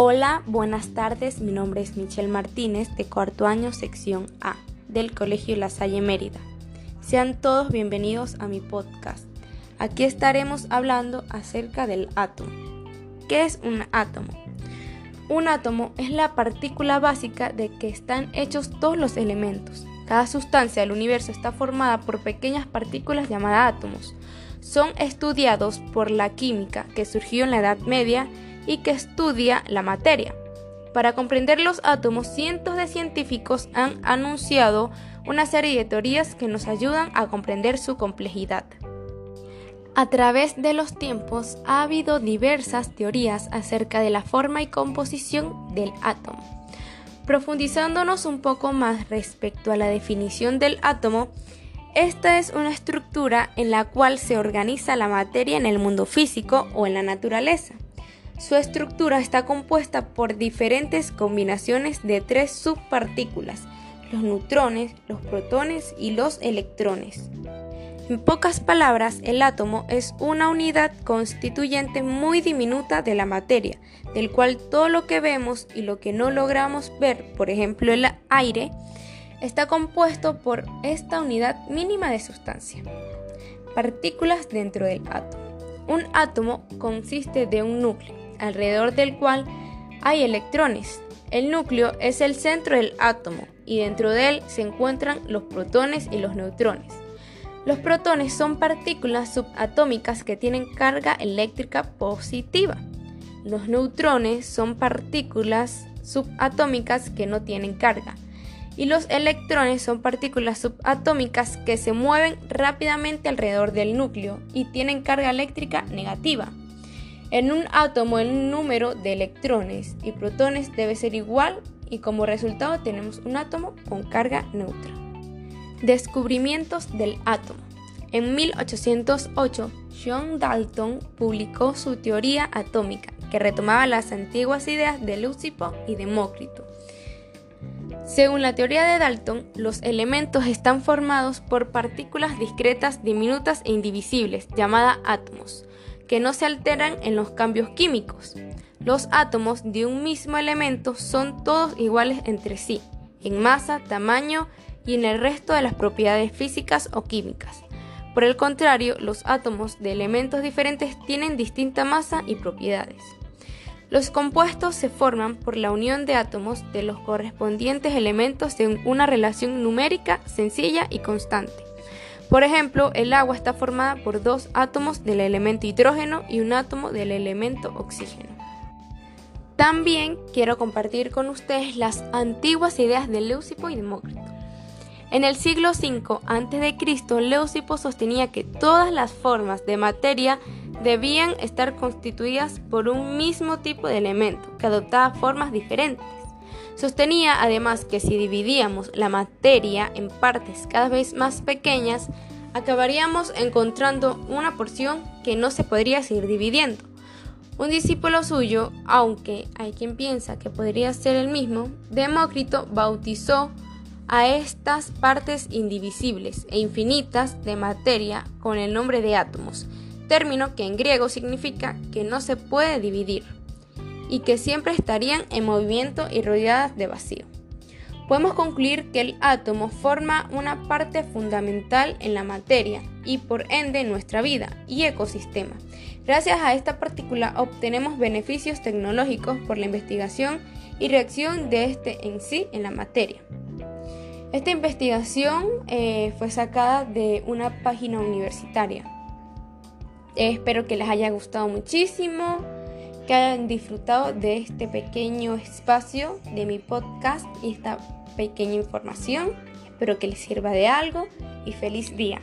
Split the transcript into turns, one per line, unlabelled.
Hola, buenas tardes. Mi nombre es Michelle Martínez, de cuarto año, sección A, del Colegio La Salle Mérida. Sean todos bienvenidos a mi podcast. Aquí estaremos hablando acerca del átomo. ¿Qué es un átomo? Un átomo es la partícula básica de que están hechos todos los elementos. Cada sustancia del universo está formada por pequeñas partículas llamadas átomos. Son estudiados por la química que surgió en la Edad Media y que estudia la materia. Para comprender los átomos, cientos de científicos han anunciado una serie de teorías que nos ayudan a comprender su complejidad. A través de los tiempos ha habido diversas teorías acerca de la forma y composición del átomo. Profundizándonos un poco más respecto a la definición del átomo, esta es una estructura en la cual se organiza la materia en el mundo físico o en la naturaleza. Su estructura está compuesta por diferentes combinaciones de tres subpartículas, los neutrones, los protones y los electrones. En pocas palabras, el átomo es una unidad constituyente muy diminuta de la materia, del cual todo lo que vemos y lo que no logramos ver, por ejemplo el aire, está compuesto por esta unidad mínima de sustancia. Partículas dentro del átomo. Un átomo consiste de un núcleo, alrededor del cual hay electrones. El núcleo es el centro del átomo y dentro de él se encuentran los protones y los neutrones. Los protones son partículas subatómicas que tienen carga eléctrica positiva. Los neutrones son partículas subatómicas que no tienen carga. Y los electrones son partículas subatómicas que se mueven rápidamente alrededor del núcleo y tienen carga eléctrica negativa. En un átomo el número de electrones y protones debe ser igual y como resultado tenemos un átomo con carga neutra. Descubrimientos del átomo. En 1808, John Dalton publicó su teoría atómica, que retomaba las antiguas ideas de Leucipo y Demócrito. Según la teoría de Dalton, los elementos están formados por partículas discretas, diminutas e indivisibles, llamadas átomos que no se alteran en los cambios químicos. Los átomos de un mismo elemento son todos iguales entre sí, en masa, tamaño y en el resto de las propiedades físicas o químicas. Por el contrario, los átomos de elementos diferentes tienen distinta masa y propiedades. Los compuestos se forman por la unión de átomos de los correspondientes elementos en una relación numérica sencilla y constante. Por ejemplo, el agua está formada por dos átomos del elemento hidrógeno y un átomo del elemento oxígeno. También quiero compartir con ustedes las antiguas ideas de Leucipo y Demócrito. En el siglo V a.C., Leucipo sostenía que todas las formas de materia debían estar constituidas por un mismo tipo de elemento, que adoptaba formas diferentes. Sostenía además que si dividíamos la materia en partes cada vez más pequeñas, acabaríamos encontrando una porción que no se podría seguir dividiendo. Un discípulo suyo, aunque hay quien piensa que podría ser el mismo, Demócrito bautizó a estas partes indivisibles e infinitas de materia con el nombre de átomos, término que en griego significa que no se puede dividir y que siempre estarían en movimiento y rodeadas de vacío. Podemos concluir que el átomo forma una parte fundamental en la materia y por ende en nuestra vida y ecosistema. Gracias a esta partícula obtenemos beneficios tecnológicos por la investigación y reacción de este en sí en la materia. Esta investigación eh, fue sacada de una página universitaria. espero que les haya gustado muchísimo que hayan disfrutado de este pequeño espacio de mi podcast y esta pequeña información. Espero que les sirva de algo y feliz día.